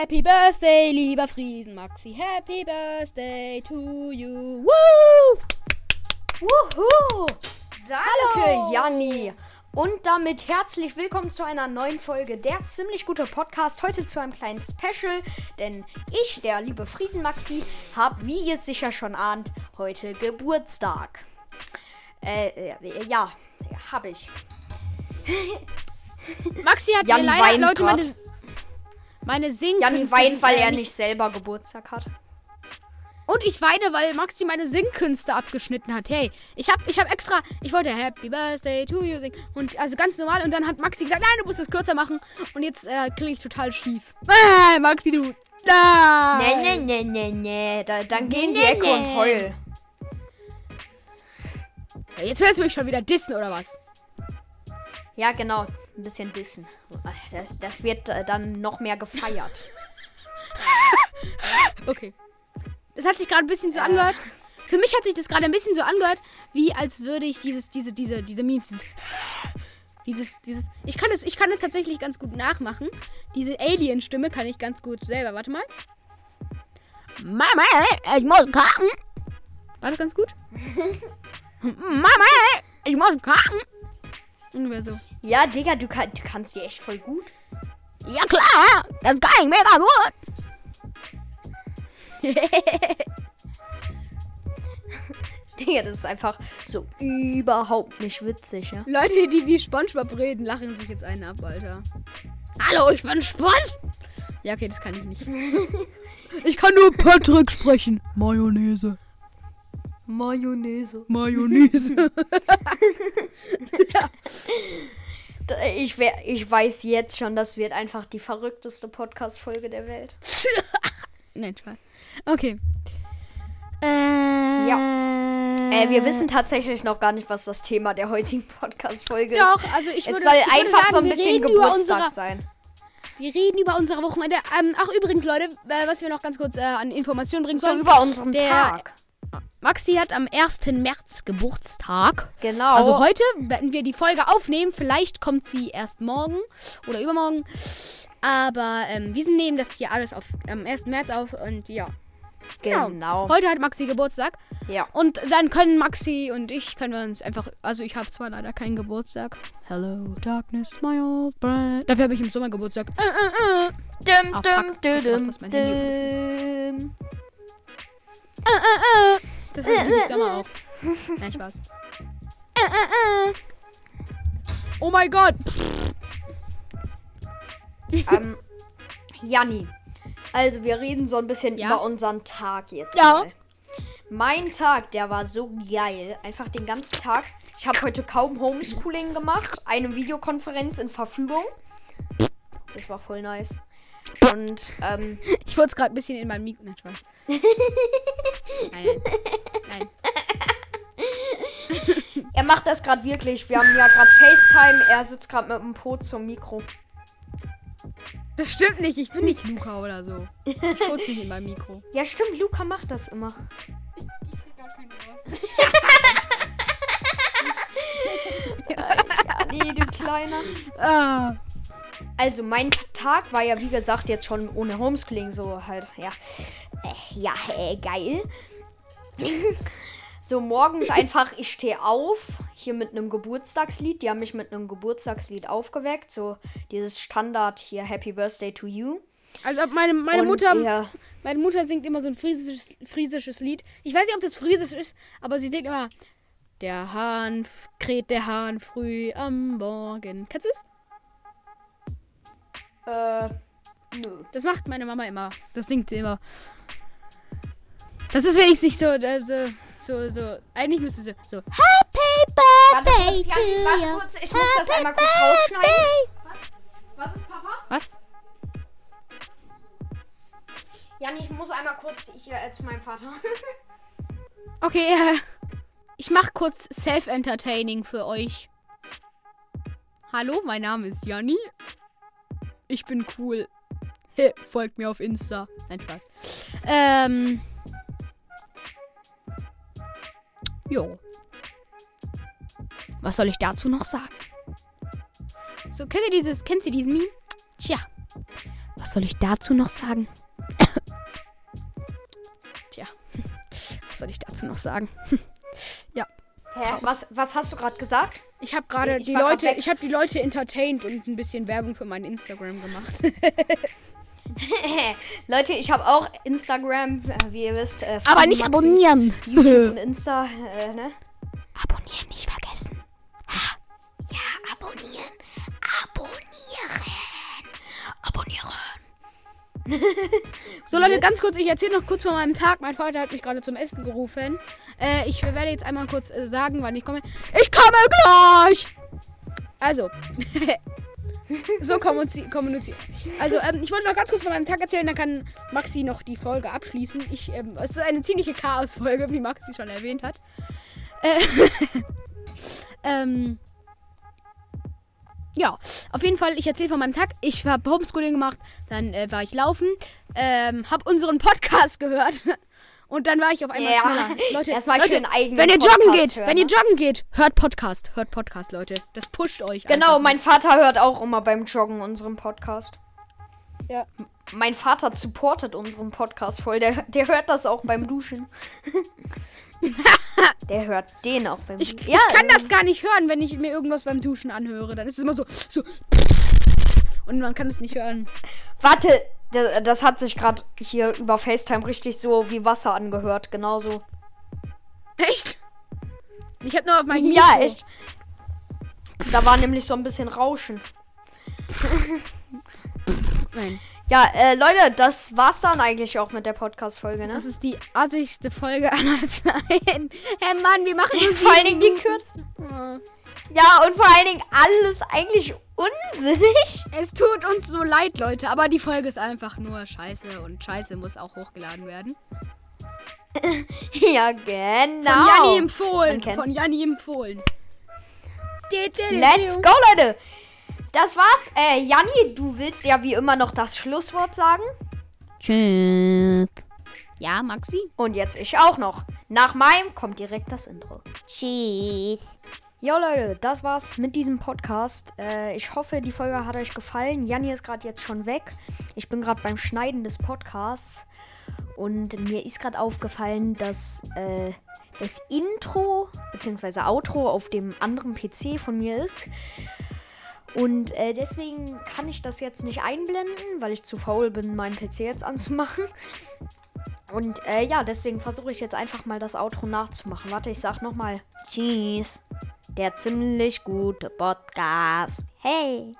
Happy Birthday, lieber Friesen Maxi. Happy Birthday to you. Woo! Wuhu! Danke, Hallo. Janni. Und damit herzlich willkommen zu einer neuen Folge der ziemlich gute Podcast. Heute zu einem kleinen Special, denn ich, der liebe Friesenmaxi, habe, wie ihr sicher schon ahnt, heute Geburtstag. Äh, äh, ja, habe ich. Maxi hat Jan mir leider, Leute, meine. Meine Singkünste Janni weint, weil er nicht selber Geburtstag hat. Und ich weine, weil Maxi meine Singkünste abgeschnitten hat. Hey, ich hab, ich hab extra, ich wollte Happy Birthday to you singen. Und also ganz normal. Und dann hat Maxi gesagt, nein, du musst es kürzer machen. Und jetzt äh, kriege ich total schief. Äh, Maxi, du. Da. Nee, nee, nee, nee, nee. Da, dann geh in die Nee, Ecke und heul. Jetzt willst du mich schon wieder dissen, oder was? Ja, genau. Ein bisschen dissen. Das, das wird äh, dann noch mehr gefeiert. Okay. Das hat sich gerade ein bisschen so Äh. angehört. Für mich hat sich das gerade ein bisschen so angehört, wie als würde ich dieses, diese, diese, diese Memes, dieses, dieses, dieses, ich kann es, ich kann es tatsächlich ganz gut nachmachen. Diese Alien-Stimme kann ich ganz gut selber. Warte mal. Mama, ich muss kacken. War das ganz gut? Mama, ich muss kacken. Ungefähr so. Ja, Digga, du, kann, du kannst die echt voll gut. Ja klar, das kann ich mega gut. Digga, das ist einfach so überhaupt nicht witzig, ja. Leute, die wie Spongebob reden, lachen sich jetzt einen ab, Alter. Hallo, ich bin Spongebob. Ja, okay, das kann ich nicht. ich kann nur Patrick sprechen. Mayonnaise. Mayonnaise. Mayonnaise. Da- Ich, wär, ich weiß jetzt schon, das wird einfach die verrückteste Podcast-Folge der Welt. Nein, Spaß. Okay. Äh, Ja. Äh, wir wissen tatsächlich noch gar nicht, was das Thema der heutigen Podcast-Folge ist. Doch, also ich es würde, soll ich würde einfach sagen, so ein wir bisschen reden über Geburtstag unsere, sein. Wir reden über unsere Wochenende. Ähm, ach, übrigens, Leute, äh, was wir noch ganz kurz äh, an Informationen bringen So sollen. über unseren der- Tag. Maxi hat am 1. März Geburtstag. Genau. Also heute werden wir die Folge aufnehmen. Vielleicht kommt sie erst morgen oder übermorgen. Aber ähm, wir nehmen das hier alles auf, am 1. März auf und ja. genau. Heute hat Maxi Geburtstag. Ja. Und dann können Maxi und ich können wir uns einfach. Also ich habe zwar leider keinen Geburtstag. Hello, Darkness, my old friend. Dafür habe ich im Sommer Geburtstag. Äh, äh, äh. Dum, Ah, dum, dum, dum, Handy dum. Äh, äh, äh. Das ich im Sommer auch. Nein, Spaß. Äh, äh, äh. Oh mein Gott. ähm, Janni. Also, wir reden so ein bisschen Ja. über unseren Tag jetzt Ja. mal. Mein Tag, der war so geil. Einfach den ganzen Tag. Ich habe heute kaum Homeschooling gemacht. Eine Videokonferenz in Verfügung. Das war voll nice. Und, ähm, Ich wollte es gerade ein bisschen in meinem Mikro. Nein. Nein, nein. er macht das gerade wirklich. Wir haben ja gerade FaceTime. Er sitzt gerade mit dem Po zum Mikro. Das stimmt nicht. Ich bin nicht Luca oder so. Ich furze nicht in meinem Mikro. Ja, stimmt. Luca macht das immer. ja, nee, du Kleiner. Ah. Also mein Tag war ja wie gesagt jetzt schon ohne Homeschooling so halt ja äh, ja äh, geil. so morgens einfach ich stehe auf hier mit einem Geburtstagslied. Die haben mich mit einem Geburtstagslied aufgeweckt, so dieses Standard hier Happy Birthday to you. Also meine, meine Und, Mutter. ja, Meine Mutter singt immer so ein friesisches, friesisches Lied. Ich weiß nicht, ob das friesisch ist, aber sie singt immer. Der Hahn kräht der Hahn früh am Morgen. Kennst du es? äh, nö. Das macht meine Mama immer. Das singt sie immer. Das ist wenigstens nicht so, äh, so, so, so. Eigentlich müsste sie so. Happy Warte Birthday kurz, to warte you. kurz, ich muss das einmal kurz rausschneiden. Was ist Papa? Was? Jan, ich muss einmal kurz hier äh, zu meinem Vater. Okay, äh, ich mach kurz Self-Entertaining für euch. Hallo, mein Name ist Janni. Ich bin cool. Heh, Folgt mir auf Insta. Nein, Spaß. Ähm. Jo. Was soll ich dazu noch sagen? So, kennt ihr dieses, kennt ihr diesen Meme? Tja, was soll ich dazu noch sagen? Tja, was soll ich dazu noch sagen? Hä? Was, was hast du gerade gesagt? Ich habe gerade die Leute, ich habe die Leute entertained und ein bisschen Werbung für mein Instagram gemacht. Leute, ich habe auch Instagram, äh, wie ihr wisst. Äh, Aber nicht Maxi, abonnieren. YouTube und Insta, äh, ne? abonnieren nicht vergessen. Ja, abonnieren. Abonnieren. Abonnieren. so Leute, ganz kurz, ich erzähle noch kurz von meinem Tag. Mein Vater hat mich gerade zum Essen gerufen. Äh, ich werde jetzt einmal kurz äh, sagen, wann ich komme. Ich komme gleich! Also. So kommunizieren. Also, ähm, ich wollte noch ganz kurz von meinem Tag erzählen, dann kann Maxi noch die Folge abschließen. Ich, ähm, es ist eine ziemliche Chaos-Folge, wie Maxi schon erwähnt hat. Äh, ähm. Ja, auf jeden Fall, ich erzähle von meinem Tag. Ich habe Homeschooling gemacht, dann äh, war ich laufen, ähm, habe unseren Podcast gehört und dann war ich auf einmal Ja, schneller. Leute, erstmal Leute schön eigenen wenn ihr joggen Podcast geht, hören, wenn ihr ne? joggen geht, hört Podcast, hört Podcast, Leute. Das pusht euch. Genau, mein Vater hört auch immer beim Joggen unseren Podcast. Ja. Mein Vater supportet unseren Podcast voll. Der, der hört das auch beim Duschen. der hört den auch beim Ich, Duschen. ich kann das gar nicht hören, wenn ich mir irgendwas beim Duschen anhöre. Dann ist es immer so, so und man kann es nicht hören. Warte, das, hat sich gerade hier über FaceTime richtig so wie Wasser angehört. Genauso. Echt? Ich habe nur auf mein Ja, Mikro. echt. Da war nämlich so ein bisschen Rauschen. Nein. Ja, äh, Leute, das war's dann eigentlich auch mit der Podcast-Folge, ne? Das ist die assigste Folge aller Zeiten. Hey Mann, wir machen nur Vor allen Dingen die kürzen. Minuten. Ja, und vor allen Dingen alles eigentlich unsinnig. Es tut uns so leid, Leute, aber die Folge ist einfach nur scheiße und scheiße muss auch hochgeladen werden. Ja, genau. Von Janni empfohlen. Von Janni empfohlen. Let's go, Leute. Das war's. Äh, Janni, du willst ja wie immer noch das Schlusswort sagen. Tschüss. Ja, Maxi? Und jetzt ich auch noch. Nach meinem kommt direkt das Intro. Tschüss. Jo Leute, das war's mit diesem Podcast. Äh, ich hoffe, die Folge hat euch gefallen. Janni ist gerade jetzt schon weg. Ich bin gerade beim Schneiden des Podcasts. Und mir ist gerade aufgefallen, dass äh, das Intro bzw. Outro auf dem anderen PC von mir ist. Und äh, deswegen kann ich das jetzt nicht einblenden, weil ich zu faul bin, meinen PC jetzt anzumachen. Und äh, ja, deswegen versuche ich jetzt einfach mal das Outro nachzumachen. Warte, ich sag nochmal Tschüss. Der ziemlich gute Podcast. Hey.